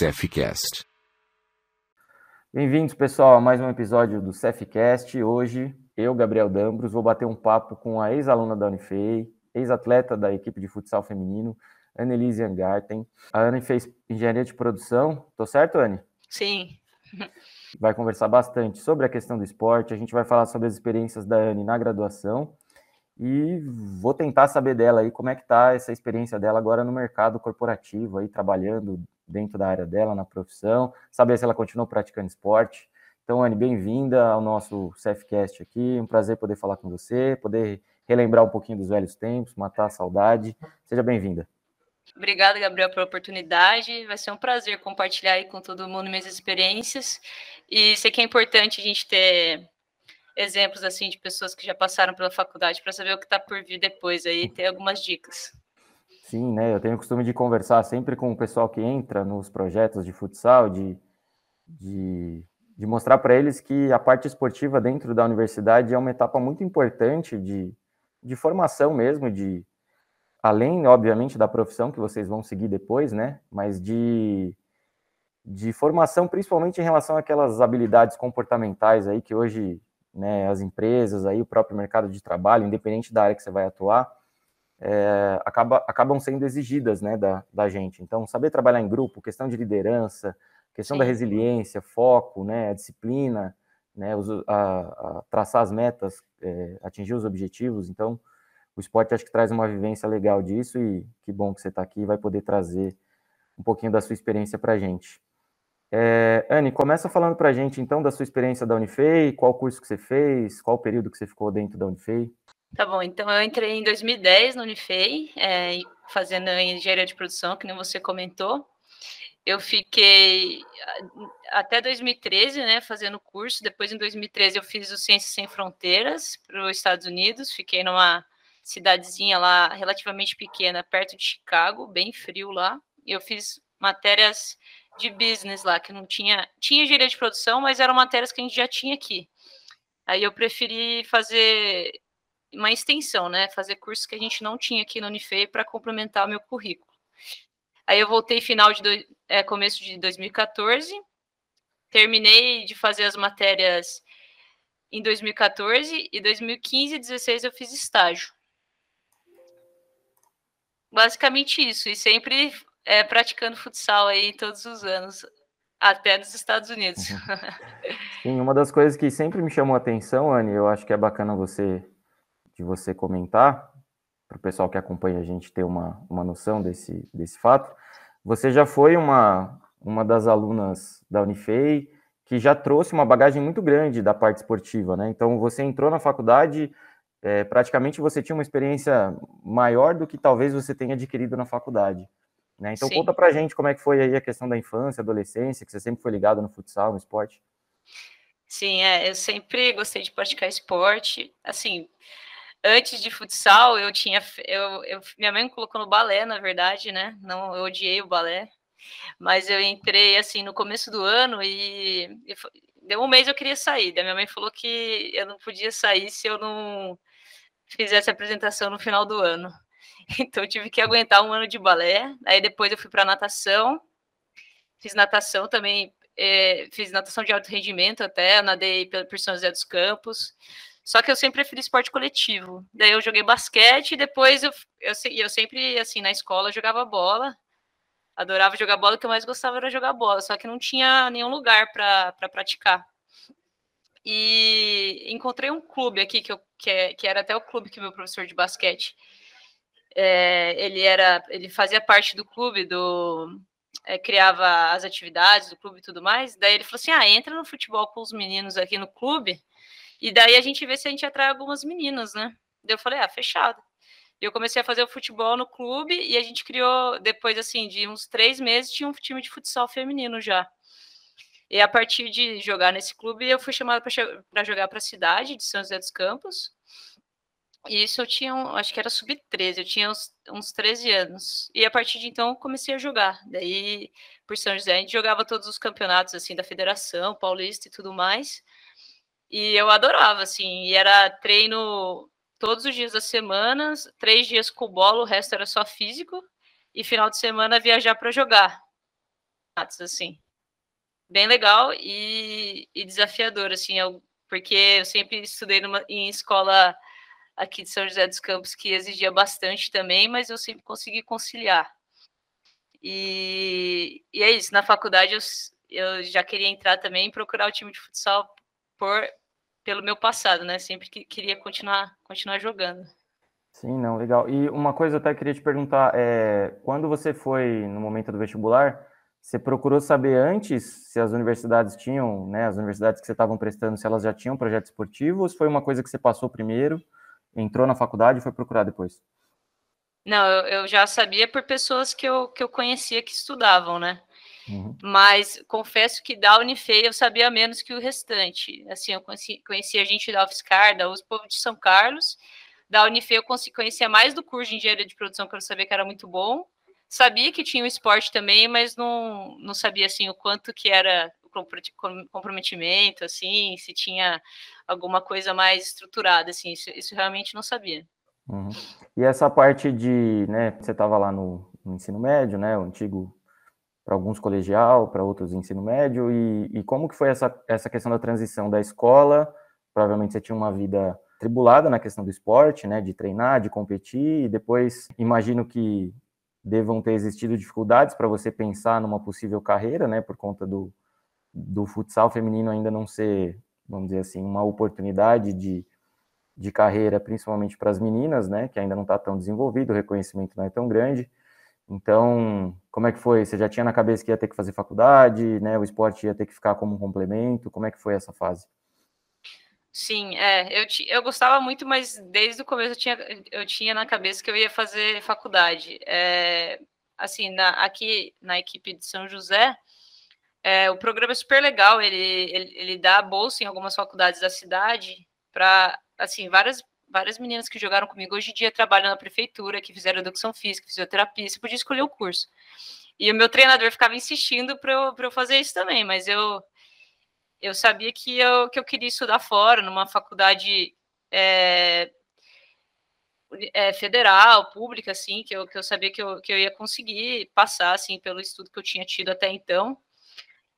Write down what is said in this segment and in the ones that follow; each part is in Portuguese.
Cefcast. Bem-vindos, pessoal, a mais um episódio do Cefcast. Hoje, eu, Gabriel Dambros, vou bater um papo com a ex-aluna da Unifei, ex-atleta da equipe de futsal feminino, Annelise Angarten. A Anne fez engenharia de produção, tô certo, Anne? Sim. Vai conversar bastante sobre a questão do esporte, a gente vai falar sobre as experiências da Anne na graduação e vou tentar saber dela aí como é que tá essa experiência dela agora no mercado corporativo aí trabalhando dentro da área dela na profissão, saber se ela continua praticando esporte. Então, Anne, bem-vinda ao nosso CFcast aqui. Um prazer poder falar com você, poder relembrar um pouquinho dos velhos tempos, matar a saudade. Seja bem-vinda. Obrigada, Gabriel, pela oportunidade. Vai ser um prazer compartilhar aí com todo mundo minhas experiências. E sei que é importante a gente ter exemplos assim de pessoas que já passaram pela faculdade para saber o que está por vir depois aí, ter algumas dicas. Sim, né? Eu tenho o costume de conversar sempre com o pessoal que entra nos projetos de futsal, de, de, de mostrar para eles que a parte esportiva dentro da universidade é uma etapa muito importante de, de formação mesmo, de além, obviamente, da profissão que vocês vão seguir depois, né? Mas de, de formação, principalmente em relação àquelas habilidades comportamentais aí que hoje né, as empresas, aí o próprio mercado de trabalho, independente da área que você vai atuar, é, acaba, acabam sendo exigidas né, da, da gente. Então, saber trabalhar em grupo, questão de liderança, questão Sim. da resiliência, foco, né, a disciplina, né, a, a traçar as metas, é, atingir os objetivos. Então, o esporte acho que traz uma vivência legal disso e que bom que você está aqui e vai poder trazer um pouquinho da sua experiência para a gente. É, Anne, começa falando para a gente então da sua experiência da Unifei, qual curso que você fez, qual período que você ficou dentro da Unifei. Tá bom, então eu entrei em 2010 na Unifei, é, fazendo engenharia de produção, que nem você comentou. Eu fiquei até 2013, né, fazendo curso. Depois, em 2013, eu fiz o Ciências Sem Fronteiras para os Estados Unidos. Fiquei numa cidadezinha lá relativamente pequena, perto de Chicago, bem frio lá. Eu fiz matérias de business lá, que não tinha. Tinha engenharia de produção, mas eram matérias que a gente já tinha aqui. Aí eu preferi fazer uma extensão, né? Fazer cursos que a gente não tinha aqui no Unifei para complementar o meu currículo. Aí eu voltei final de do, é, começo de 2014, terminei de fazer as matérias em 2014 e 2015 e 2016 eu fiz estágio. Basicamente isso, e sempre é, praticando futsal aí todos os anos, até nos Estados Unidos. Sim, uma das coisas que sempre me chamou a atenção, Anne, eu acho que é bacana você de você comentar, para o pessoal que acompanha a gente ter uma, uma noção desse, desse fato. Você já foi uma, uma das alunas da Unifei que já trouxe uma bagagem muito grande da parte esportiva, né? Então, você entrou na faculdade, é, praticamente você tinha uma experiência maior do que talvez você tenha adquirido na faculdade. Né? Então Sim. conta pra gente como é que foi aí a questão da infância, adolescência, que você sempre foi ligado no futsal, no esporte. Sim, é, eu sempre gostei de praticar esporte. Assim, antes de futsal, eu tinha. Eu, eu, minha mãe me colocou no balé, na verdade, né? Não, eu odiei o balé. Mas eu entrei assim no começo do ano e, e deu um mês eu queria sair. Minha mãe falou que eu não podia sair se eu não fizesse a apresentação no final do ano. Então eu tive que aguentar um ano de balé. Aí depois eu fui para natação. Fiz natação também, é, fiz natação de alto rendimento até, nadei por São José dos Campos. Só que eu sempre preferi esporte coletivo. Daí eu joguei basquete e depois eu, eu, eu sempre, assim, na escola jogava bola. Adorava jogar bola, o que eu mais gostava era jogar bola, só que não tinha nenhum lugar para pra praticar. E encontrei um clube aqui, que, eu, que, é, que era até o clube que meu professor de basquete é, ele era, ele fazia parte do clube, do é, criava as atividades do clube e tudo mais. Daí ele falou assim: ah, entra no futebol com os meninos aqui no clube, e daí a gente vê se a gente atrai algumas meninas, né? Daí eu falei: ah, fechado. E eu comecei a fazer o futebol no clube e a gente criou, depois assim, de uns três meses, tinha um time de futsal feminino já. E a partir de jogar nesse clube, eu fui chamada para jogar para a cidade de São José dos Campos. E isso eu tinha, acho que era sub-13, eu tinha uns, uns 13 anos. E a partir de então comecei a jogar. Daí, por São José, a gente jogava todos os campeonatos assim da federação, paulista e tudo mais. E eu adorava, assim, e era treino todos os dias da semana, três dias com bola, o resto era só físico, e final de semana viajar para jogar. assim. Bem legal e, e desafiador, assim, eu, porque eu sempre estudei numa, em escola aqui de São José dos Campos que exigia bastante também, mas eu sempre consegui conciliar. E, e é isso, na faculdade eu, eu já queria entrar também e procurar o time de futsal por, pelo meu passado, né? Sempre que queria continuar, continuar jogando. Sim, não, legal. E uma coisa eu até queria te perguntar, é, quando você foi no momento do vestibular, você procurou saber antes se as universidades tinham, né, as universidades que você estavam prestando, se elas já tinham projeto esportivo, ou se foi uma coisa que você passou primeiro, entrou na faculdade e foi procurar depois? Não, eu, eu já sabia por pessoas que eu, que eu conhecia que estudavam, né? Uhum. Mas confesso que da Unifei eu sabia menos que o restante. Assim, eu conheci, conhecia gente da UFSCar, da USP, povo de São Carlos. Da Unifei eu conhecia mais do curso de engenharia de produção, que eu sabia que era muito bom. Sabia que tinha o esporte também, mas não, não sabia assim o quanto que era o comprometimento, assim, se tinha alguma coisa mais estruturada, assim, isso, isso realmente não sabia. Uhum. E essa parte de, né, você estava lá no, no, ensino médio, né, o antigo para alguns colegial, para outros ensino médio, e, e, como que foi essa, essa questão da transição da escola? Provavelmente você tinha uma vida tribulada na questão do esporte, né, de treinar, de competir, e depois imagino que devam ter existido dificuldades para você pensar numa possível carreira, né, por conta do, do futsal feminino ainda não ser, vamos dizer assim, uma oportunidade de, de carreira, principalmente para as meninas, né, que ainda não está tão desenvolvido, o reconhecimento não é tão grande. Então, como é que foi? Você já tinha na cabeça que ia ter que fazer faculdade, né, o esporte ia ter que ficar como um complemento? Como é que foi essa fase? Sim, é, eu, eu gostava muito, mas desde o começo eu tinha, eu tinha na cabeça que eu ia fazer faculdade. É, assim, na, aqui na equipe de São José, é, o programa é super legal, ele, ele, ele dá bolsa em algumas faculdades da cidade para, assim, várias, várias meninas que jogaram comigo hoje em dia trabalham na prefeitura, que fizeram educação física, fisioterapia, você podia escolher o curso. E o meu treinador ficava insistindo para eu, eu fazer isso também, mas eu eu sabia que eu, que eu queria estudar fora, numa faculdade é, é, federal, pública, assim, que eu, que eu sabia que eu, que eu ia conseguir passar, assim, pelo estudo que eu tinha tido até então.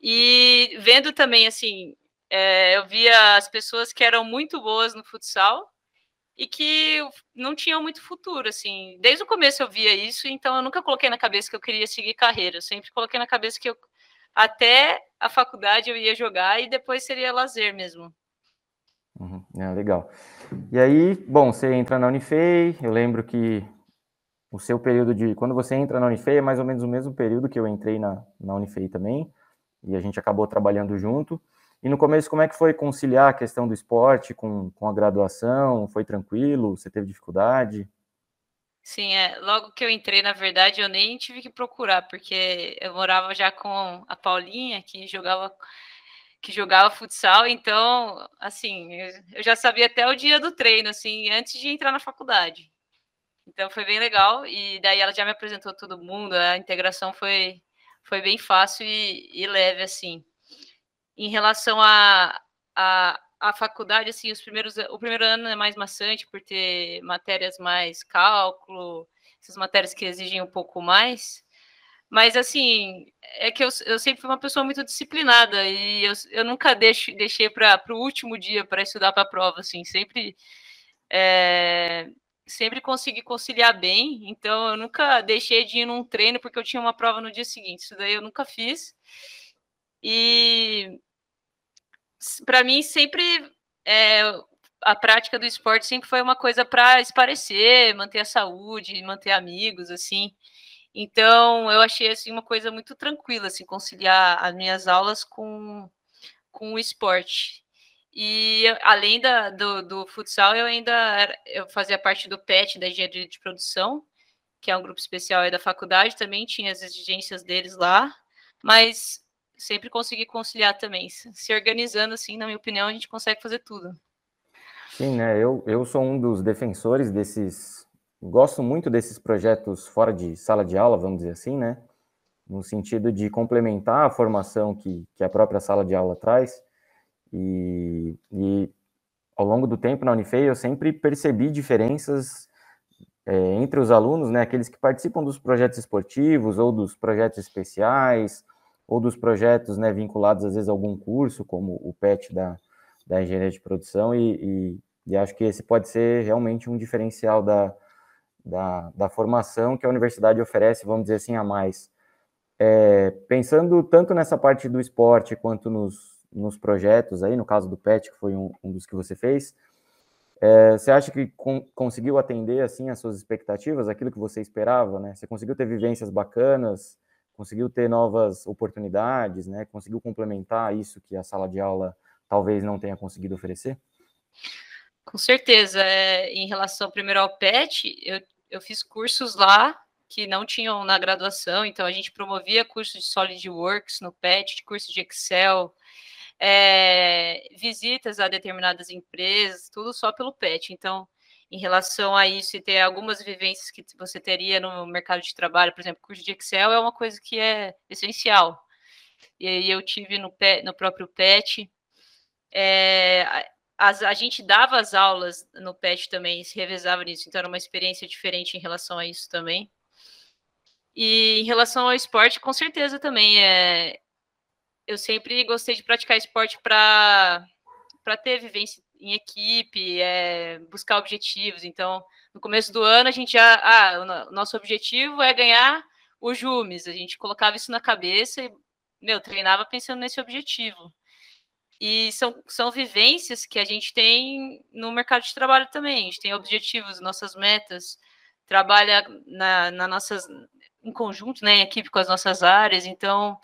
E vendo também, assim, é, eu via as pessoas que eram muito boas no futsal e que não tinham muito futuro, assim. Desde o começo eu via isso, então eu nunca coloquei na cabeça que eu queria seguir carreira. Eu sempre coloquei na cabeça que eu até a faculdade eu ia jogar e depois seria lazer mesmo. Uhum, é, legal. E aí, bom, você entra na Unifei, eu lembro que o seu período de. Quando você entra na Unifei é mais ou menos o mesmo período que eu entrei na, na Unifei também, e a gente acabou trabalhando junto. E no começo, como é que foi conciliar a questão do esporte com, com a graduação? Foi tranquilo? Você teve dificuldade? Sim, é. Logo que eu entrei, na verdade, eu nem tive que procurar, porque eu morava já com a Paulinha, que jogava que jogava futsal, então, assim, eu já sabia até o dia do treino, assim, antes de entrar na faculdade. Então foi bem legal e daí ela já me apresentou todo mundo, a integração foi foi bem fácil e, e leve assim. Em relação a, a a faculdade, assim, os primeiros, o primeiro ano é mais maçante por ter matérias mais cálculo, essas matérias que exigem um pouco mais. Mas, assim, é que eu, eu sempre fui uma pessoa muito disciplinada e eu, eu nunca deixo, deixei para o último dia para estudar para a prova, assim, sempre. É, sempre consegui conciliar bem, então eu nunca deixei de ir num treino porque eu tinha uma prova no dia seguinte. Isso daí eu nunca fiz. E para mim sempre é, a prática do esporte sempre foi uma coisa para esparecer, manter a saúde, manter amigos, assim. Então, eu achei assim uma coisa muito tranquila, assim, conciliar as minhas aulas com, com o esporte. E além da, do, do futsal, eu ainda era, eu fazia parte do PET, da engenharia de produção, que é um grupo especial da faculdade, também tinha as exigências deles lá, mas sempre conseguir conciliar também. Se organizando, assim, na minha opinião, a gente consegue fazer tudo. Sim, né? Eu, eu sou um dos defensores desses. Gosto muito desses projetos fora de sala de aula, vamos dizer assim, né? No sentido de complementar a formação que, que a própria sala de aula traz. E, e ao longo do tempo na Unifei, eu sempre percebi diferenças é, entre os alunos, né? Aqueles que participam dos projetos esportivos ou dos projetos especiais, ou dos projetos né, vinculados às vezes a algum curso, como o PET da, da engenharia de produção, e, e, e acho que esse pode ser realmente um diferencial da, da, da, formação que a universidade oferece, vamos dizer assim, a mais. É, pensando tanto nessa parte do esporte quanto nos, nos projetos aí, no caso do PET, que foi um, um dos que você fez, é, você acha que com, conseguiu atender assim as suas expectativas, aquilo que você esperava, né? Você conseguiu ter vivências bacanas, conseguiu ter novas oportunidades, né? Conseguiu complementar isso que a sala de aula talvez não tenha conseguido oferecer? Com certeza. É, em relação primeiro ao PET, eu, eu fiz cursos lá que não tinham na graduação, então a gente promovia curso de SolidWorks no PET, curso de Excel, é, visitas a determinadas empresas, tudo só pelo PET. Então, em relação a isso e ter algumas vivências que você teria no mercado de trabalho, por exemplo, curso de Excel é uma coisa que é essencial. E aí eu tive no, no próprio PET. É, a, a gente dava as aulas no PET também, se revezava nisso, então era uma experiência diferente em relação a isso também. E em relação ao esporte, com certeza também é, eu sempre gostei de praticar esporte para ter vivência em equipe, é, buscar objetivos. Então, no começo do ano, a gente já. Ah, o nosso objetivo é ganhar o Jumes. A gente colocava isso na cabeça e, meu, treinava pensando nesse objetivo. E são, são vivências que a gente tem no mercado de trabalho também. A gente tem objetivos, nossas metas, trabalha na, na nossas, em conjunto, né, em equipe com as nossas áreas. Então,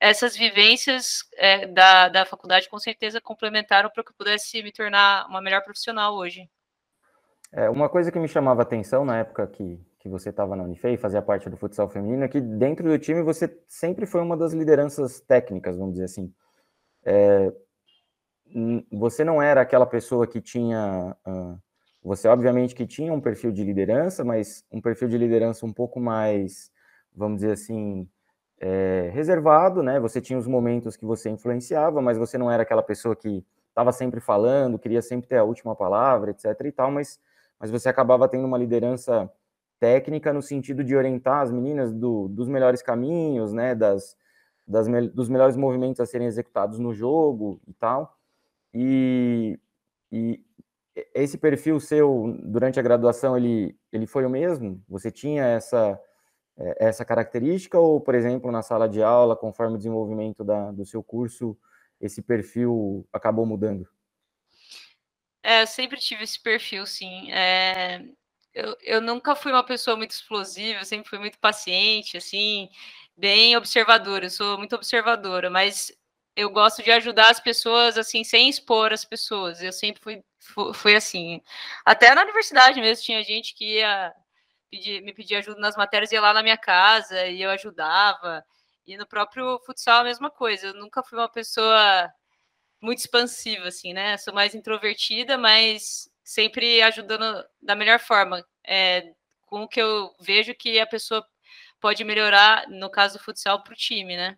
essas vivências é, da, da faculdade com certeza complementaram para que eu pudesse me tornar uma melhor profissional hoje. É, uma coisa que me chamava atenção na época que, que você estava na Unifei, fazia parte do futsal feminino, é que dentro do time você sempre foi uma das lideranças técnicas, vamos dizer assim. É, você não era aquela pessoa que tinha. Uh, você, obviamente, que tinha um perfil de liderança, mas um perfil de liderança um pouco mais, vamos dizer assim, é, reservado, né? Você tinha os momentos que você influenciava, mas você não era aquela pessoa que estava sempre falando, queria sempre ter a última palavra, etc. e tal, mas, mas você acabava tendo uma liderança técnica no sentido de orientar as meninas do, dos melhores caminhos, né? Das, das, dos melhores movimentos a serem executados no jogo e tal. E, e esse perfil seu durante a graduação ele, ele foi o mesmo? Você tinha essa essa característica ou, por exemplo, na sala de aula, conforme o desenvolvimento da, do seu curso, esse perfil acabou mudando? É, eu sempre tive esse perfil, sim. É, eu, eu nunca fui uma pessoa muito explosiva, eu sempre fui muito paciente, assim, bem observadora. Eu sou muito observadora, mas eu gosto de ajudar as pessoas, assim, sem expor as pessoas. Eu sempre fui, fui, fui assim. Até na universidade mesmo, tinha gente que ia pedir, me pedir ajuda nas matérias, ia lá na minha casa e eu ajudava. E no próprio futsal a mesma coisa. Eu nunca fui uma pessoa muito expansiva, assim, né? Sou mais introvertida, mas sempre ajudando da melhor forma, é, com o que eu vejo que a pessoa pode melhorar, no caso do futsal, para o time, né?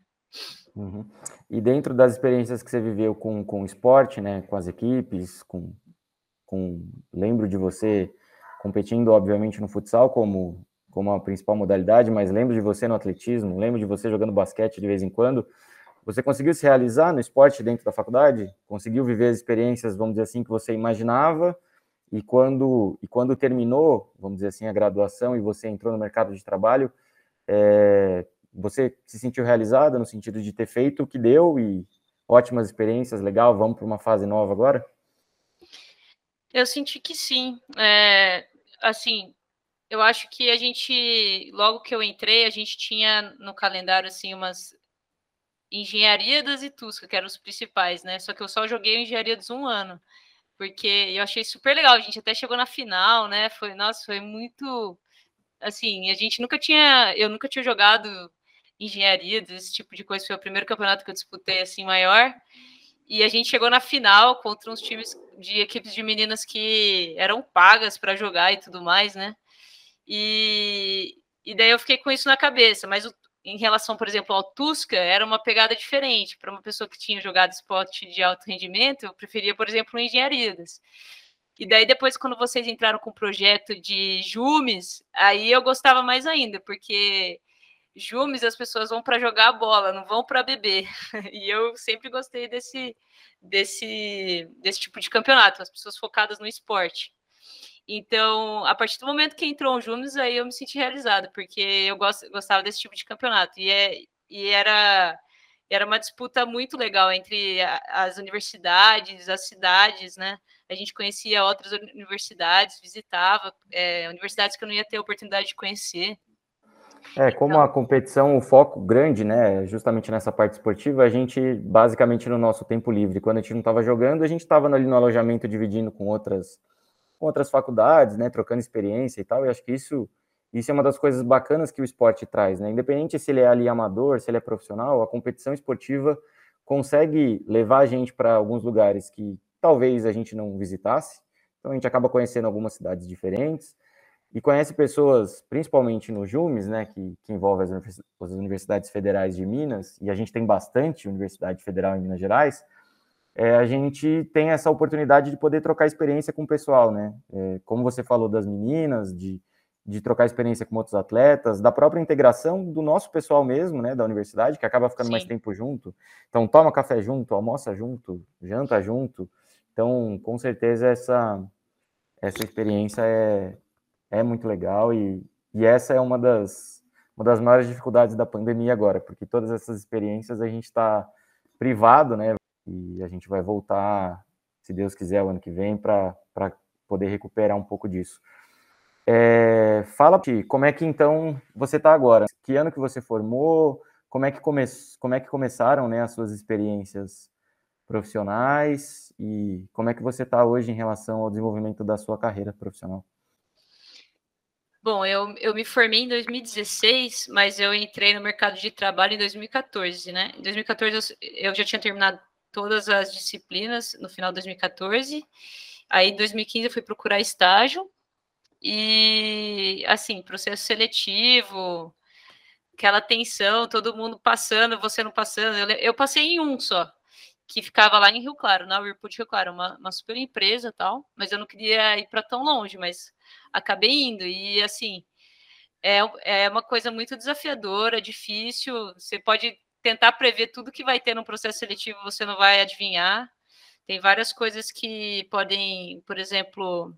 Uhum. E dentro das experiências que você viveu com, com o esporte, né, com as equipes, com, com lembro de você competindo, obviamente, no futsal como, como a principal modalidade, mas lembro de você no atletismo, lembro de você jogando basquete de vez em quando. Você conseguiu se realizar no esporte dentro da faculdade? Conseguiu viver as experiências, vamos dizer assim, que você imaginava? E quando, e quando terminou, vamos dizer assim, a graduação e você entrou no mercado de trabalho, é, você se sentiu realizada no sentido de ter feito o que deu e ótimas experiências, legal, vamos para uma fase nova agora? Eu senti que sim. É, assim, eu acho que a gente, logo que eu entrei, a gente tinha no calendário, assim, umas Engenharia das Itusca, que eram os principais, né? Só que eu só joguei Engenharia dos um ano, porque eu achei super legal. A gente até chegou na final, né? Foi, nossa, foi muito. Assim, a gente nunca tinha. Eu nunca tinha jogado engenharia, desse tipo de coisa. Foi o primeiro campeonato que eu disputei, assim, maior. E a gente chegou na final contra uns times de equipes de meninas que eram pagas para jogar e tudo mais, né? E, e daí eu fiquei com isso na cabeça, mas o, em relação, por exemplo, ao Tusca, era uma pegada diferente. Para uma pessoa que tinha jogado esporte de alto rendimento, eu preferia, por exemplo, engenharias. E daí, depois, quando vocês entraram com o projeto de Jumes, aí eu gostava mais ainda, porque Jumes as pessoas vão para jogar bola, não vão para beber. E eu sempre gostei desse, desse, desse tipo de campeonato, as pessoas focadas no esporte. Então, a partir do momento que entrou o Jumes, aí eu me senti realizada, porque eu gost, gostava desse tipo de campeonato. E, é, e era, era uma disputa muito legal entre as universidades, as cidades, né? A gente conhecia outras universidades, visitava é, universidades que eu não ia ter oportunidade de conhecer. É, como então, a competição, o foco grande, né, justamente nessa parte esportiva, a gente, basicamente, no nosso tempo livre, quando a gente não estava jogando, a gente estava ali no alojamento dividindo com outras, com outras faculdades, né, trocando experiência e tal, e acho que isso, isso é uma das coisas bacanas que o esporte traz, né, independente se ele é ali amador, se ele é profissional, a competição esportiva consegue levar a gente para alguns lugares que talvez a gente não visitasse, então a gente acaba conhecendo algumas cidades diferentes, e conhece pessoas, principalmente no Jumes, né, que, que envolve as, as, universidades federais de Minas, e a gente tem bastante universidade federal em Minas Gerais, é, a gente tem essa oportunidade de poder trocar experiência com o pessoal, né? É, como você falou das meninas, de, de trocar experiência com outros atletas, da própria integração do nosso pessoal mesmo, né, da universidade, que acaba ficando Sim. mais tempo junto. Então, toma café junto, almoça junto, janta junto. Então, com certeza, essa, essa experiência é, é muito legal e, e essa é uma das, uma das maiores dificuldades da pandemia agora, porque todas essas experiências a gente está privado, né? E a gente vai voltar, se Deus quiser, o ano que vem, para poder recuperar um pouco disso. É, fala, como é que então você está agora? Que ano que você formou? Como é que, come, como é que começaram né, as suas experiências profissionais? E como é que você está hoje em relação ao desenvolvimento da sua carreira profissional? Bom, eu, eu me formei em 2016, mas eu entrei no mercado de trabalho em 2014, né? Em 2014 eu, eu já tinha terminado todas as disciplinas no final de 2014. Aí em 2015 eu fui procurar estágio e assim, processo seletivo, aquela tensão, todo mundo passando, você não passando. Eu, eu passei em um só, que ficava lá em Rio Claro, na Whirlpool de Rio Claro, uma, uma super empresa tal, mas eu não queria ir para tão longe, mas acabei indo. E assim, é, é uma coisa muito desafiadora, difícil. Você pode tentar prever tudo que vai ter no processo seletivo, você não vai adivinhar. Tem várias coisas que podem, por exemplo,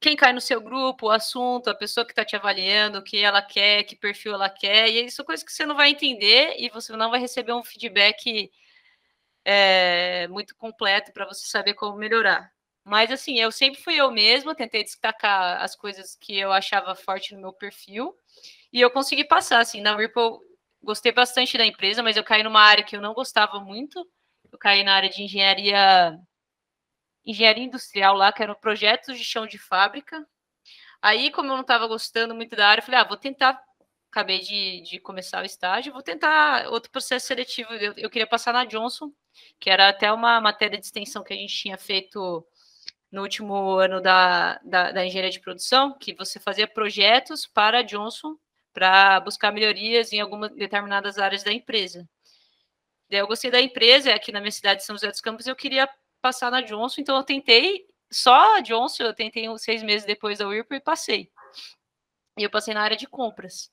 quem cai no seu grupo, o assunto, a pessoa que está te avaliando, o que ela quer, que perfil ela quer, e isso são coisas que você não vai entender e você não vai receber um feedback é, muito completo para você saber como melhorar. Mas assim, eu sempre fui eu mesma, tentei destacar as coisas que eu achava forte no meu perfil e eu consegui passar. Assim, na Ripple, gostei bastante da empresa, mas eu caí numa área que eu não gostava muito. Eu caí na área de engenharia, engenharia industrial lá, que eram projetos de chão de fábrica. Aí, como eu não estava gostando muito da área, eu falei, ah, vou tentar acabei de, de, começar o estágio, vou tentar outro processo seletivo. Eu, eu, queria passar na Johnson, que era até uma matéria de extensão que a gente tinha feito no último ano da, da, da engenharia de produção, que você fazia projetos para a Johnson para buscar melhorias em algumas determinadas áreas da empresa. Daí eu gostei da empresa, aqui na minha cidade de São José dos Campos, eu queria passar na Johnson, então eu tentei, só a Johnson, eu tentei seis meses depois da Whirlpool e passei. E eu passei na área de compras.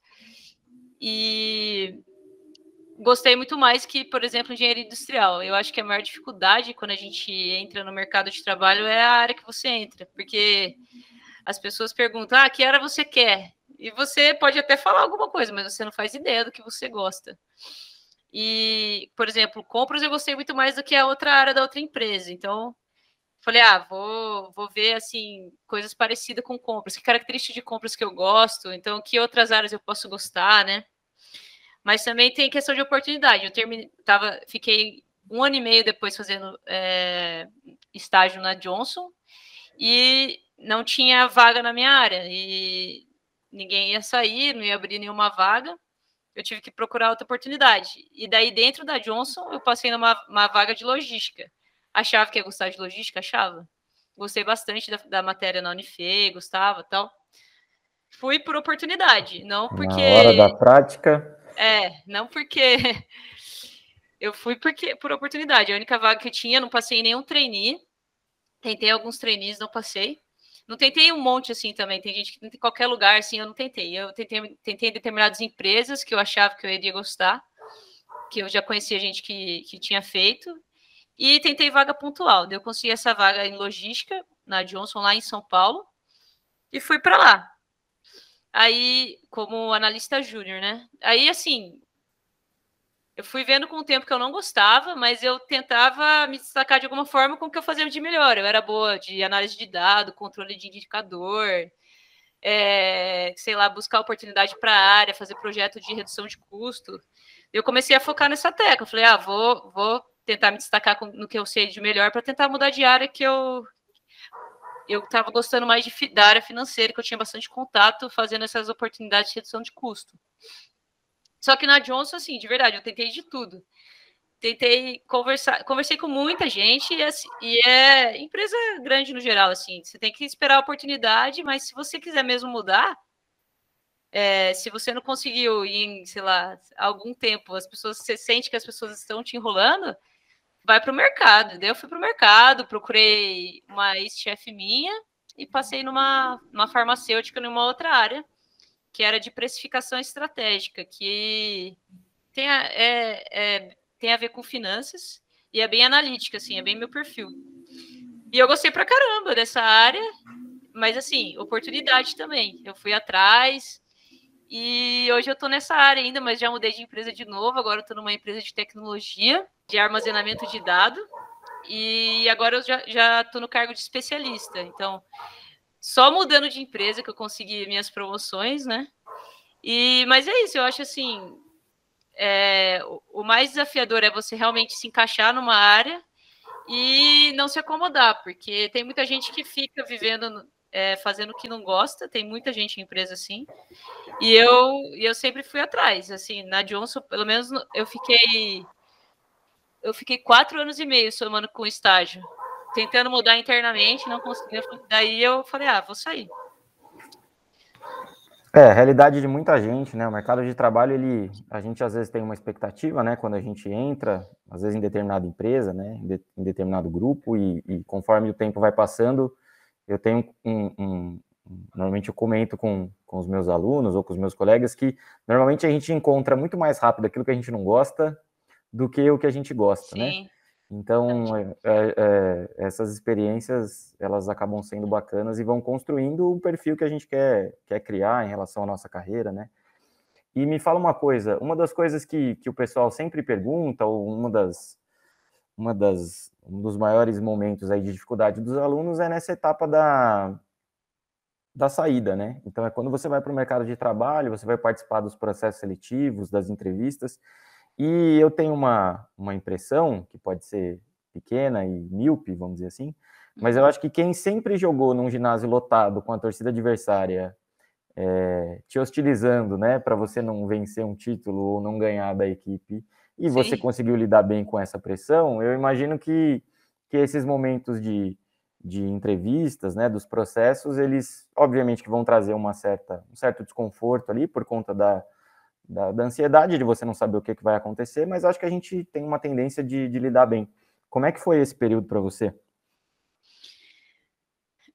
E gostei muito mais que, por exemplo, engenharia industrial. Eu acho que a maior dificuldade quando a gente entra no mercado de trabalho é a área que você entra, porque as pessoas perguntam: ah, que área você quer? E você pode até falar alguma coisa, mas você não faz ideia do que você gosta. E, por exemplo, compras eu gostei muito mais do que a outra área da outra empresa. Então, falei, ah, vou, vou ver assim coisas parecidas com compras, que características de compras que eu gosto, então que outras áreas eu posso gostar, né? Mas também tem questão de oportunidade. Eu terminei, tava, fiquei um ano e meio depois fazendo é, estágio na Johnson e não tinha vaga na minha área e ninguém ia sair, não ia abrir nenhuma vaga. Eu tive que procurar outra oportunidade. E daí, dentro da Johnson, eu passei numa vaga de logística. Achava que ia gostar de logística? Achava. Gostei bastante da, da matéria na Unife, gostava tal. Fui por oportunidade, não porque. Na hora da prática. É, não porque. Eu fui porque por oportunidade. A única vaga que eu tinha, não passei nenhum trainee. Tentei alguns trainees, não passei. Não tentei um monte assim também. Tem gente que tenta em qualquer lugar, assim, eu não tentei. Eu tentei, tentei em determinadas empresas que eu achava que eu iria gostar, que eu já conhecia gente que, que tinha feito, e tentei vaga pontual. Eu consegui essa vaga em logística na Johnson, lá em São Paulo, e fui para lá. Aí, como analista júnior, né? Aí, assim, eu fui vendo com o tempo que eu não gostava, mas eu tentava me destacar de alguma forma com o que eu fazia de melhor. Eu era boa de análise de dado, controle de indicador, é, sei lá, buscar oportunidade para a área, fazer projeto de redução de custo. Eu comecei a focar nessa tecla. Falei, ah, vou, vou tentar me destacar no que eu sei de melhor para tentar mudar de área que eu eu estava gostando mais de, da área financeira, que eu tinha bastante contato fazendo essas oportunidades de redução de custo. Só que na Johnson, assim, de verdade, eu tentei de tudo. Tentei conversar, conversei com muita gente e, assim, e é empresa grande no geral, assim. Você tem que esperar a oportunidade, mas se você quiser mesmo mudar, é, se você não conseguiu em, sei lá, algum tempo, as pessoas, você sente que as pessoas estão te enrolando, vai para o mercado. Daí eu fui para o mercado, procurei uma ex-chefe minha e passei numa, numa farmacêutica numa outra área que era de precificação estratégica, que tem a, é, é, tem a ver com finanças e é bem analítica, assim, é bem meu perfil. E eu gostei pra caramba dessa área, mas assim, oportunidade também. Eu fui atrás e hoje eu tô nessa área ainda, mas já mudei de empresa de novo. Agora tô numa empresa de tecnologia, de armazenamento de dado. E agora eu já, tô no cargo de especialista. Então, só mudando de empresa que eu consegui minhas promoções, né? E, mas é isso, eu acho assim, é, o mais desafiador é você realmente se encaixar numa área e não se acomodar, porque tem muita gente que fica vivendo, é, fazendo o que não gosta, tem muita gente em empresa assim, e eu, eu sempre fui atrás, assim, na Johnson, pelo menos eu fiquei eu fiquei quatro anos e meio somando com estágio tentando mudar internamente, não conseguia. Daí eu falei, ah, vou sair. É, realidade de muita gente, né? O mercado de trabalho, ele, a gente às vezes tem uma expectativa, né? Quando a gente entra, às vezes em determinada empresa, né? Em, de, em determinado grupo, e, e, conforme o tempo vai passando, eu tenho um, um, Normalmente eu comento com, com os meus alunos ou com os meus colegas que normalmente a gente encontra muito mais rápido aquilo que a gente não gosta do que o que a gente gosta, né? Sim. né? Então, é, é, é, essas experiências, elas acabam sendo bacanas e vão construindo um perfil que a gente quer, quer criar em relação à nossa carreira, né? E me fala uma coisa, uma das coisas que, que o pessoal sempre pergunta, ou uma das, uma das, um dos maiores momentos aí de dificuldade dos alunos é nessa etapa da, da saída, né? Então, é quando você vai para o mercado de trabalho, você vai participar dos processos seletivos, das entrevistas, e eu tenho uma, uma impressão, que pode ser pequena e míope, vamos dizer assim, mas eu uhum. acho que quem sempre jogou num ginásio lotado com a torcida adversária é, te hostilizando, né, para você não vencer um título ou não ganhar da equipe, e Sim. você conseguiu lidar bem com essa pressão, eu imagino que, que esses momentos de, de entrevistas, né, dos processos, eles obviamente que vão trazer uma certa, um certo desconforto ali por conta da, da, da, ansiedade de você não saber o que, que vai acontecer, mas acho que a gente tem uma tendência de, de lidar bem. Como é que foi esse período para você?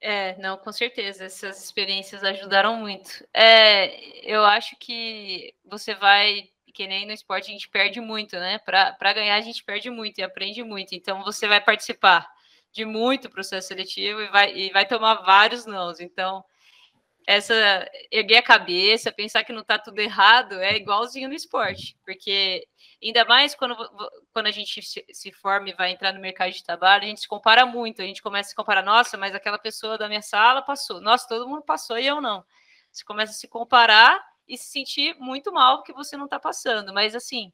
É, não, com certeza, essas experiências ajudaram muito. É, eu acho que você vai, que nem no esporte, a gente perde muito, né? Para ganhar, a gente perde muito e aprende muito. Então, você vai participar de muito processo seletivo e vai, e vai tomar vários nãos. Então, essa erguer a cabeça, pensar que não está tudo errado, é igualzinho no esporte, porque ainda mais quando, quando a gente se, se forma e vai entrar no mercado de trabalho, a gente se compara muito, a gente começa a se comparar, nossa, mas aquela pessoa da minha sala passou, nossa, todo mundo passou e eu não. Você começa a se comparar e se sentir muito mal porque você não está passando, mas assim,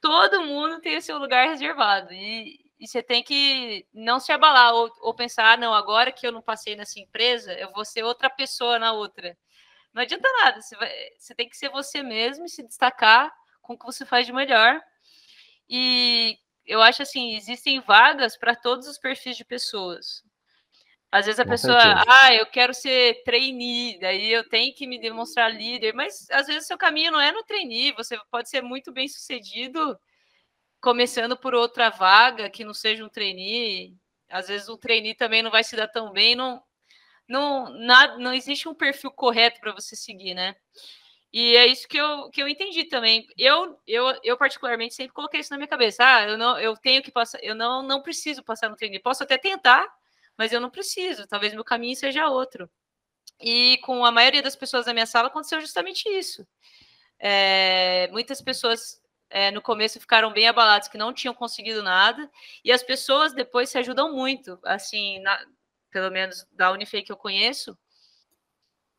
todo mundo tem o seu lugar reservado, e, e você tem que não se abalar ou, ou pensar, ah, não, agora que eu não passei nessa empresa, eu vou ser outra pessoa na outra. Não adianta nada, você, vai, você tem que ser você mesmo e se destacar com o que você faz de melhor. E eu acho assim, existem vagas para todos os perfis de pessoas. Às vezes a com pessoa, certeza. ah, eu quero ser trainee, daí eu tenho que me demonstrar líder, mas às vezes seu caminho não é no trainee, você pode ser muito bem sucedido começando por outra vaga que não seja um trainee. Às vezes o trainee também não vai se dar tão bem, não, não, nada, não existe um perfil correto para você seguir, né? E é isso que eu, que eu entendi também. Eu, eu, eu particularmente sempre coloquei isso na minha cabeça. Ah, eu não, eu tenho que passar, eu não, não preciso passar no treino. Posso até tentar, mas eu não preciso. Talvez meu caminho seja outro. E com a maioria das pessoas da minha sala aconteceu justamente isso. É, muitas pessoas é, no começo ficaram bem abaladas que não tinham conseguido nada, e as pessoas depois se ajudam muito. Assim, na, pelo menos da Unifei que eu conheço,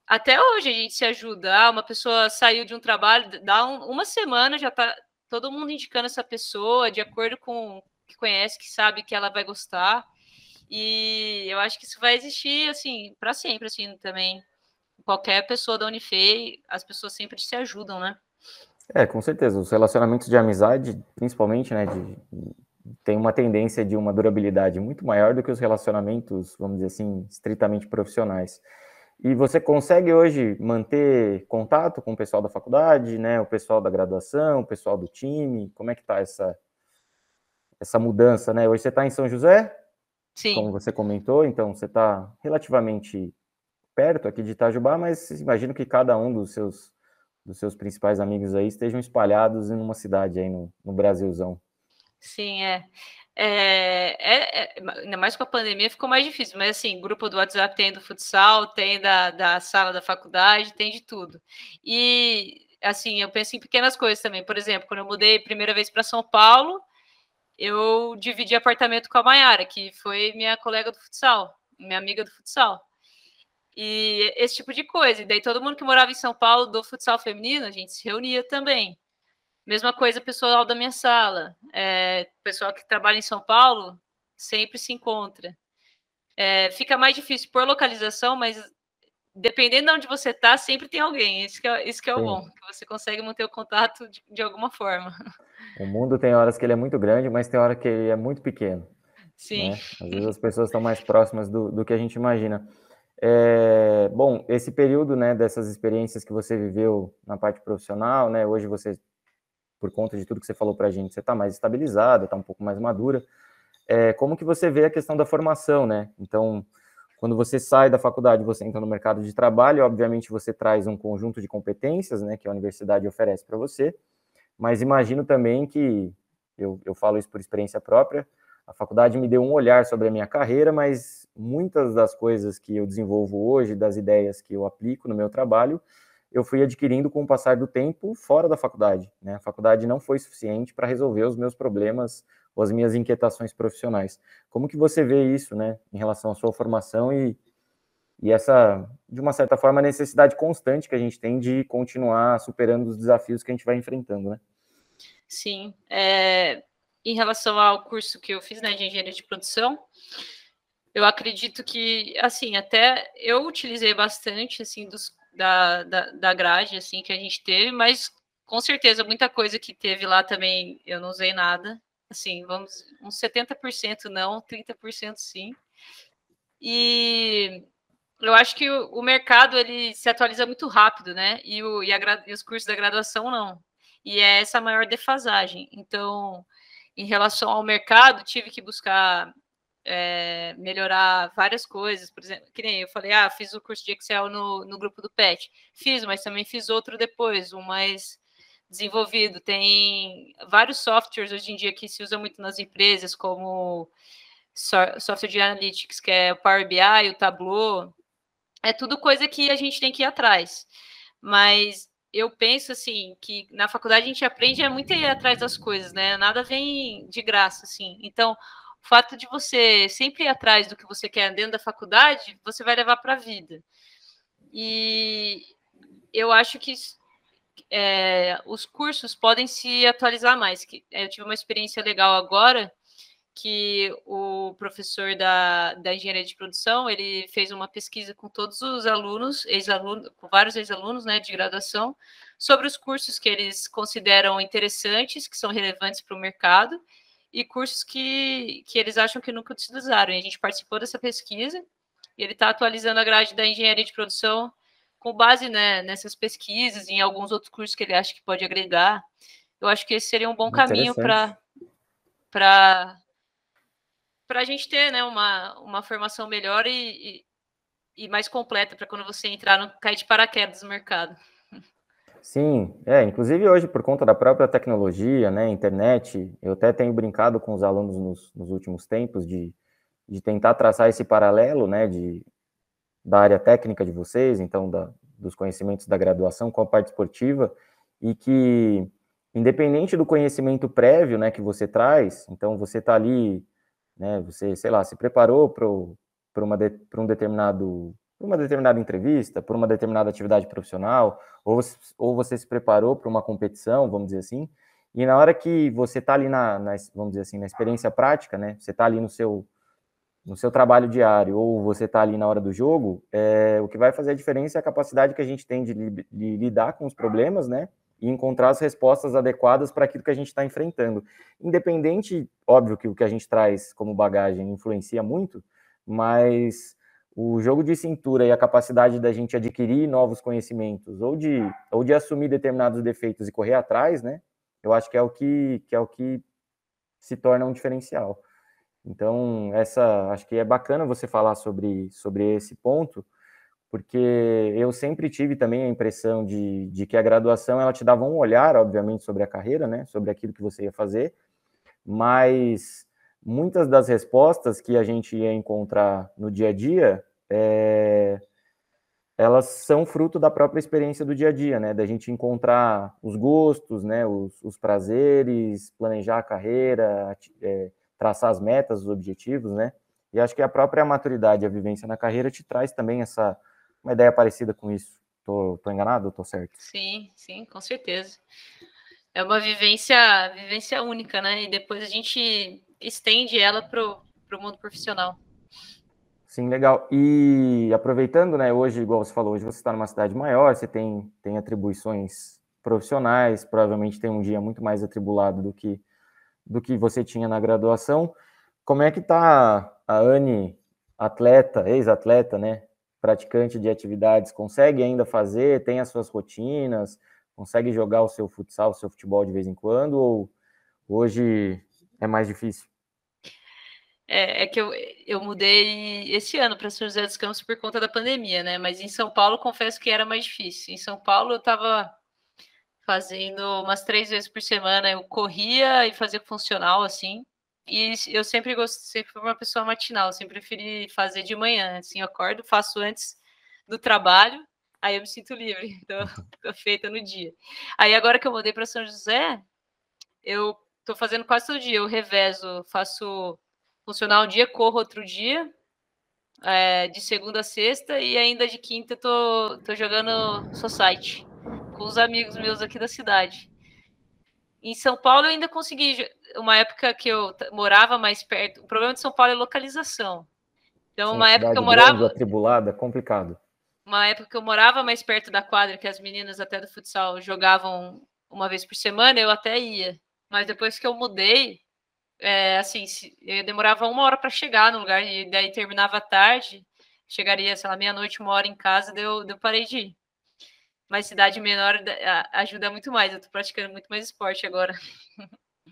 até hoje a gente se ajuda. Ah, uma pessoa saiu de um trabalho, dá um, uma semana já tá todo mundo indicando essa pessoa de acordo com que conhece, que sabe que ela vai gostar. E eu acho que isso vai existir assim para sempre assim também. Qualquer pessoa da Unifei, as pessoas sempre se ajudam, né? É, com certeza. Os relacionamentos de amizade, principalmente, né, de, tem uma tendência de uma durabilidade muito maior do que os relacionamentos, vamos dizer assim, estritamente profissionais. E você consegue hoje manter contato com o pessoal da faculdade, né, o pessoal da graduação, o pessoal do time? Como é que está essa essa mudança, né? Hoje você está em São José, Sim. como você comentou, então você está relativamente perto aqui de Itajubá, mas imagino que cada um dos seus dos seus principais amigos aí estejam espalhados em uma cidade aí no, no Brasilzão. Sim, é. É, é, é, ainda mais com a pandemia ficou mais difícil, mas assim, grupo do WhatsApp tem do futsal, tem da, da sala da faculdade, tem de tudo. E assim, eu penso em pequenas coisas também. Por exemplo, quando eu mudei primeira vez para São Paulo, eu dividi apartamento com a Mayara, que foi minha colega do futsal, minha amiga do futsal. E esse tipo de coisa. E daí todo mundo que morava em São Paulo do futsal feminino, a gente se reunia também. Mesma coisa pessoal da minha sala. É, pessoal que trabalha em São Paulo sempre se encontra. É, fica mais difícil por localização, mas dependendo de onde você está, sempre tem alguém. Isso que é, isso que é o bom, que você consegue manter o contato de, de, alguma forma. O mundo tem horas que ele é muito grande, mas tem hora que ele é muito pequeno. Sim. Né? Às vezes as pessoas estão mais próximas do, do que a gente imagina. É, bom, esse período, né, dessas experiências que você viveu na parte profissional, né, hoje você por conta de tudo que você falou para a gente, você está mais estabilizada, está um pouco mais madura. É, como que você vê a questão da formação, né? Então, quando você sai da faculdade, você entra no mercado de trabalho, obviamente você traz um conjunto de competências, né, que a universidade oferece para você, mas imagino também que, eu, eu falo isso por experiência própria, a faculdade me deu um olhar sobre a minha carreira, mas muitas das coisas que eu desenvolvo hoje, das ideias que eu aplico no meu trabalho, eu fui adquirindo com o passar do tempo fora da faculdade. Né? A faculdade não foi suficiente para resolver os meus problemas ou as minhas inquietações profissionais. Como que você vê isso, né, em relação à sua formação e, e essa, de uma certa forma, necessidade constante que a gente tem de continuar superando os desafios que a gente vai enfrentando, né? Sim. É, em relação ao curso que eu fiz, né, de engenharia de produção, eu acredito que, assim, até eu utilizei bastante, assim, dos da, da, da grade, assim, que a gente teve, mas com certeza muita coisa que teve lá também eu não usei nada. Assim, vamos, uns 70% não, 30% sim. E eu acho que o, o, mercado ele se atualiza muito rápido, né? E, o, e, a, e os cursos da graduação não. E é essa maior defasagem. Então, em relação ao mercado, tive que buscar é, melhorar várias coisas, por exemplo, que nem eu falei, ah, fiz o curso de Excel no, no grupo do PET, fiz, mas também fiz outro depois, um mais desenvolvido. Tem vários softwares hoje em dia que se usa muito nas empresas, como software de analytics, que é o Power BI, o Tableau, é tudo coisa que a gente tem que ir atrás. Mas eu penso assim que na faculdade a gente aprende é muito ir atrás das coisas, né? Nada vem de graça, assim. Então, o fato de você sempre ir atrás do que você quer dentro da faculdade, você vai levar para a vida. E eu acho que é, os cursos podem se atualizar mais. Eu tive uma experiência legal agora que o professor da, da engenharia de produção ele fez uma pesquisa com todos os alunos, ex-alunos, com vários ex-alunos né, de graduação, sobre os cursos que eles consideram interessantes, que são relevantes para o mercado, e cursos que, que eles acham que nunca utilizaram. E a gente participou dessa pesquisa e ele está atualizando a grade da engenharia de produção com base né, nessas pesquisas e em alguns outros cursos que ele acha que pode agregar. Eu acho que esse seria um bom caminho para para a gente ter né, uma, uma formação melhor e, e mais completa para quando você entrar não cair de paraquedas no mercado. Sim, é, inclusive hoje, por conta da própria tecnologia, né, internet, eu até tenho brincado com os alunos nos, nos últimos tempos de, de tentar traçar esse paralelo, né, de, da área técnica de vocês, então, da, dos conhecimentos da graduação com a parte esportiva, e que, independente do conhecimento prévio, né, que você traz, então, você está ali, né, você, sei lá, se preparou para um determinado uma determinada entrevista, por uma determinada atividade profissional, ou, ou você se preparou para uma competição, vamos dizer assim, e na hora que você está ali na, na, vamos dizer assim, na experiência prática, né, você está ali no seu, no seu trabalho diário, ou você está ali na hora do jogo, é, o que vai fazer a diferença é a capacidade que a gente tem de, de lidar com os problemas, né, e encontrar as respostas adequadas para aquilo que a gente está enfrentando. Independente, óbvio que o que a gente traz como bagagem influencia muito, mas o jogo de cintura e a capacidade da gente adquirir novos conhecimentos ou de, ou de assumir determinados defeitos e correr atrás, né? Eu acho que é o que, que é o que se torna um diferencial. Então, essa acho que é bacana você falar sobre, sobre esse ponto, porque eu sempre tive também a impressão de, de que a graduação ela te dava um olhar, obviamente, sobre a carreira, né? Sobre aquilo que você ia fazer, mas muitas das respostas que a gente ia encontrar no dia a dia, é, elas são fruto da própria experiência do dia a dia, né? Da gente encontrar os gostos, né? Os, os prazeres, planejar a carreira, é, traçar as metas, os objetivos, né? E acho que a própria maturidade, a vivência na carreira te traz também essa uma ideia parecida com isso. Tô, tô enganado ou tô certo? Sim, sim, com certeza. É uma vivência, vivência única, né? E depois a gente estende ela para o mundo profissional. Sim, legal. E aproveitando, né, hoje, igual você falou, hoje você está numa cidade maior, você tem, tem atribuições profissionais, provavelmente tem um dia muito mais atribulado do que, do que você tinha na graduação. Como é que está a Anne, atleta, ex-atleta, né, praticante de atividades, consegue ainda fazer, tem as suas rotinas, consegue jogar o seu futsal, o seu futebol de vez em quando, ou hoje é mais difícil? É, é, que eu, eu mudei esse ano para São José dos Campos por conta da pandemia, né? Mas em São Paulo, confesso que era mais difícil. Em São Paulo, eu estava fazendo umas três vezes por semana. Eu corria e fazia funcional, assim. E eu sempre gostei, sempre fui uma pessoa matinal. Eu sempre preferi fazer de manhã. Assim, eu acordo, faço antes do trabalho, aí eu me sinto livre. Então, tô feita no dia. Aí, agora que eu mudei para São José, eu tô fazendo quase todo dia. Eu revezo, faço funcionar um dia, corro outro dia, é, de segunda a sexta, e ainda de quinta tô, tô jogando Society com os amigos meus aqui da cidade. Em São Paulo eu ainda consegui, uma época que eu morava mais perto, o problema de São Paulo é localização. Então, Sim, uma época eu morava. Grande, atribulada, complicado. Uma época que eu morava mais perto da quadra, que as meninas até do futsal jogavam uma vez por semana, eu até ia. Mas depois que eu mudei, é, assim, eu demorava uma hora para chegar no lugar, e daí terminava tarde, chegaria, sei lá, meia-noite, uma hora em casa, deu, deu parei de ir. Mas cidade menor ajuda muito mais, eu estou praticando muito mais esporte agora.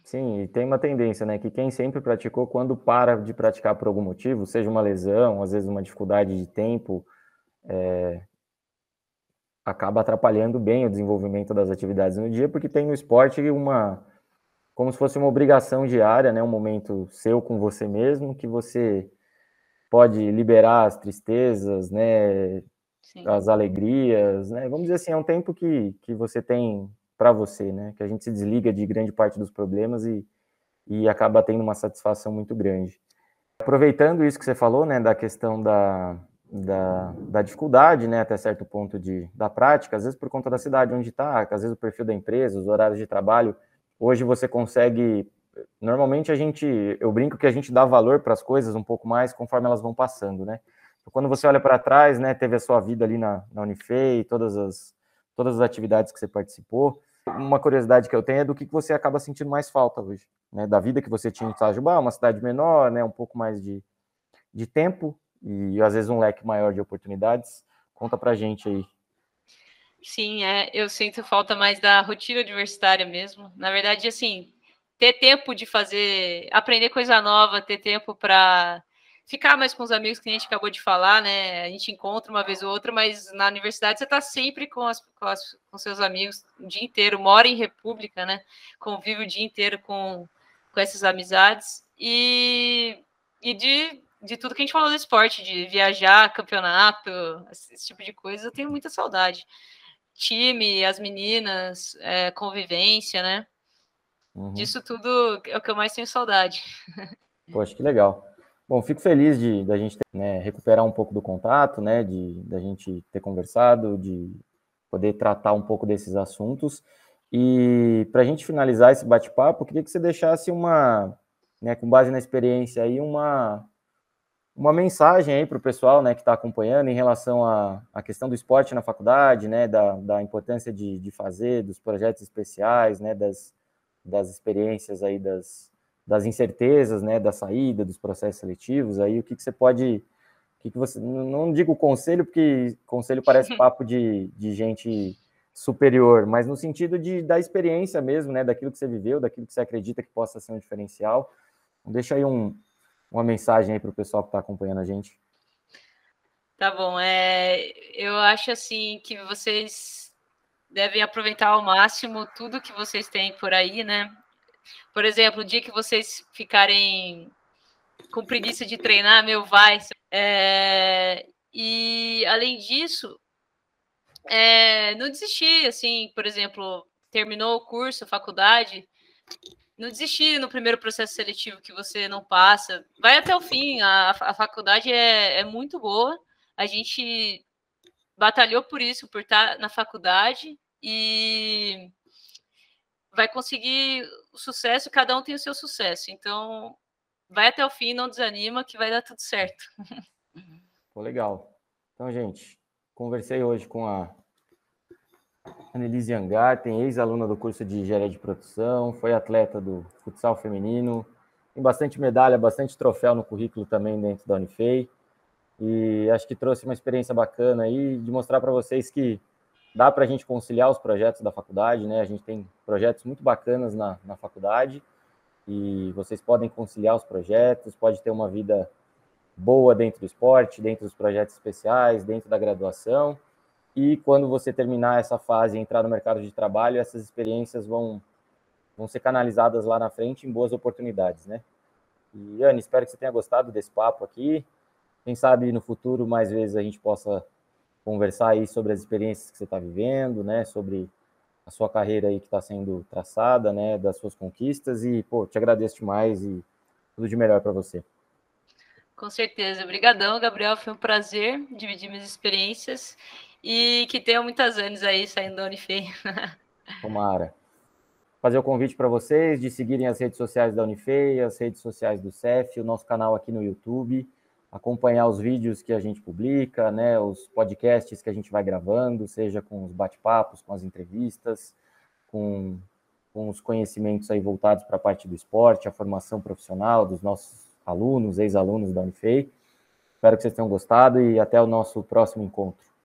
Sim, e tem uma tendência, né, que quem sempre praticou, quando para de praticar por algum motivo, seja uma lesão, às vezes uma dificuldade de tempo, é, acaba atrapalhando bem o desenvolvimento das atividades no dia, porque tem no esporte uma como se fosse uma obrigação diária, né? Um momento seu com você mesmo, que você pode liberar as tristezas, né? Sim. As alegrias, né? Vamos dizer assim, é um tempo que, que você tem para você, né? Que a gente se desliga de grande parte dos problemas e, e acaba tendo uma satisfação muito grande. Aproveitando isso que você falou, né? Da questão da, da, da, dificuldade, né, até certo ponto de, da prática, às vezes por conta da cidade onde está, às vezes o perfil da empresa, os horários de trabalho Hoje você consegue. Normalmente a gente, eu brinco que a gente dá valor para as coisas um pouco mais conforme elas vão passando, né? Quando você olha para trás, né, teve a sua vida ali na, na Unifei, todas as, todas as atividades que você participou. Uma curiosidade que eu tenho é do que você acaba sentindo mais falta hoje, né? Da vida que você tinha em Itajubá, uma cidade menor, né? Um pouco mais de, de tempo e às vezes um leque maior de oportunidades. Conta para gente aí Sim, é, eu sinto falta mais da rotina universitária mesmo. Na verdade, assim, ter tempo de fazer, aprender coisa nova, ter tempo para ficar mais com os amigos que a gente acabou de falar, né? A gente encontra uma vez ou outra, mas na universidade você está sempre com, as, com, as, com, seus amigos o dia inteiro, mora em república, né? Convive o dia inteiro com, com essas amizades e, e de, de tudo que a gente falou do esporte, de viajar, campeonato, esse tipo de coisa, eu tenho muita saudade. Time, as meninas, é, convivência, né? Uhum. Disso tudo é o que eu mais tenho saudade. Poxa, que legal. Bom, fico feliz de da gente ter, né, recuperar um pouco do contato, né, de da gente ter conversado, de poder tratar um pouco desses assuntos. E para a gente finalizar esse bate-papo, queria que você deixasse uma, né, com base na experiência aí, uma uma mensagem aí para o pessoal, né, que está acompanhando em relação à, à questão do esporte na faculdade, né, da, da importância de, de fazer, dos projetos especiais, né, das, das experiências aí das, das incertezas, né, da saída, dos processos seletivos, aí o que, que você pode, o que, que você, não digo conselho, porque conselho parece papo de, de gente superior, mas no sentido de da experiência mesmo, né, daquilo que você viveu, daquilo que você acredita que possa ser um diferencial. Então, deixa aí um, uma mensagem aí para o pessoal que está acompanhando a gente. Tá bom, é, eu acho assim que vocês devem aproveitar ao máximo tudo que vocês têm por aí, né? Por exemplo, o dia que vocês ficarem com preguiça de treinar, meu, vai. É, e, além disso, é, não desistir, assim, por exemplo, terminou o curso, a faculdade, não desistir no primeiro processo seletivo que você não passa. Vai até o fim, a, a faculdade é, é muito boa, a gente batalhou por isso, por estar na faculdade, e vai conseguir o sucesso, cada um tem o seu sucesso. Então, vai até o fim, não desanima, que vai dar tudo certo. Pô, legal. Então, gente, conversei hoje com a Annelise Angarten, ex-aluna do curso de Engenharia de Produção, foi atleta do futsal feminino, tem bastante medalha, bastante troféu no currículo também dentro da Unifei. E acho que trouxe uma experiência bacana aí de mostrar para vocês que dá para a gente conciliar os projetos da faculdade, né? A gente tem projetos muito bacanas na, na faculdade e vocês podem conciliar os projetos, pode ter uma vida boa dentro do esporte, dentro dos projetos especiais, dentro da graduação. E quando você terminar essa fase e entrar no mercado de trabalho, essas experiências vão, vão ser canalizadas lá na frente em boas oportunidades, né? E, Anne, espero que você tenha gostado desse papo aqui. Quem sabe no futuro, mais vezes, a gente possa conversar aí sobre as experiências que você está vivendo, né, sobre a sua carreira aí que está sendo traçada, né, das suas conquistas e, pô, te agradeço demais e tudo de melhor para você. Com certeza. Obrigadão, Gabriel. Foi um prazer dividir minhas experiências e que tenham muitos anos aí saindo da Unifei. Tomara. Fazer o convite para vocês de seguirem as redes sociais da Unifei, as redes sociais do CEF, o nosso canal aqui no YouTube acompanhar os vídeos que a gente publica, né, os podcasts que a gente vai gravando, seja com os bate-papos, com as entrevistas, com, com os conhecimentos aí voltados para a parte do esporte, a formação profissional dos nossos alunos, ex-alunos da Unifei. Espero que vocês tenham gostado e até o nosso próximo encontro.